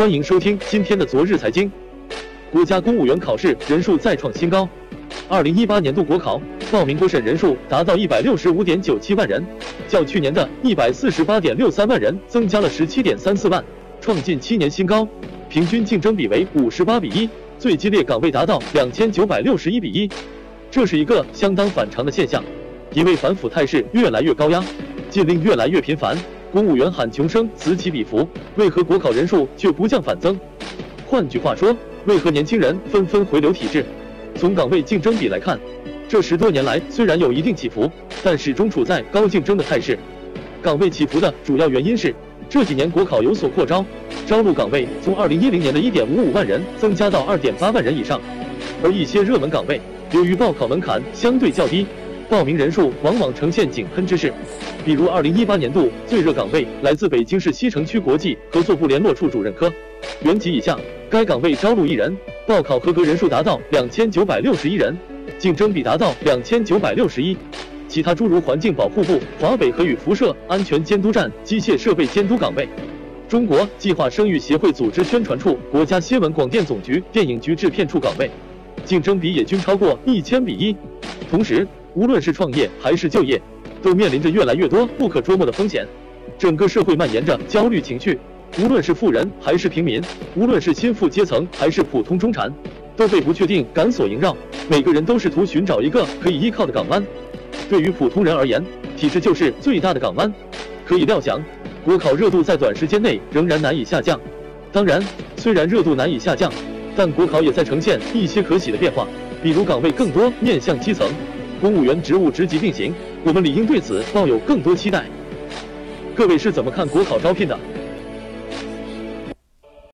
欢迎收听今天的昨日财经。国家公务员考试人数再创新高，二零一八年度国考报名过审人数达到一百六十五点九七万人，较去年的一百四十八点六三万人增加了十七点三四万，创近七年新高，平均竞争比为五十八比一，最激烈岗位达到两千九百六十一比一，这是一个相当反常的现象，因为反腐态势越来越高压，禁令越来越频繁。公务员喊穷声此起彼伏，为何国考人数却不降反增？换句话说，为何年轻人纷纷回流体制？从岗位竞争比来看，这十多年来虽然有一定起伏，但始终处在高竞争的态势。岗位起伏的主要原因是这几年国考有所扩招，招录岗位从二零一零年的一点五五万人增加到二点八万人以上，而一些热门岗位由于报考门槛相对较低。报名人数往往呈现井喷之势，比如二零一八年度最热岗位来自北京市西城区国际合作部联络处主任科原级以下，该岗位招录一人，报考合格人数达到两千九百六十一人，竞争比达到两千九百六十一。其他诸如环境保护部华北核与辐射安全监督站机械设备监督岗位，中国计划生育协会组织宣传处国家新闻广电总局电影局制片处岗位，竞争比也均超过一千比一。同时，无论是创业还是就业，都面临着越来越多不可捉摸的风险。整个社会蔓延着焦虑情绪，无论是富人还是平民，无论是新富阶层还是普通中产，都被不确定感所萦绕。每个人都试图寻找一个可以依靠的港湾。对于普通人而言，体制就是最大的港湾。可以料想，国考热度在短时间内仍然难以下降。当然，虽然热度难以下降，但国考也在呈现一些可喜的变化，比如岗位更多面向基层。公务员职务职级并行，我们理应对此抱有更多期待。各位是怎么看国考招聘的？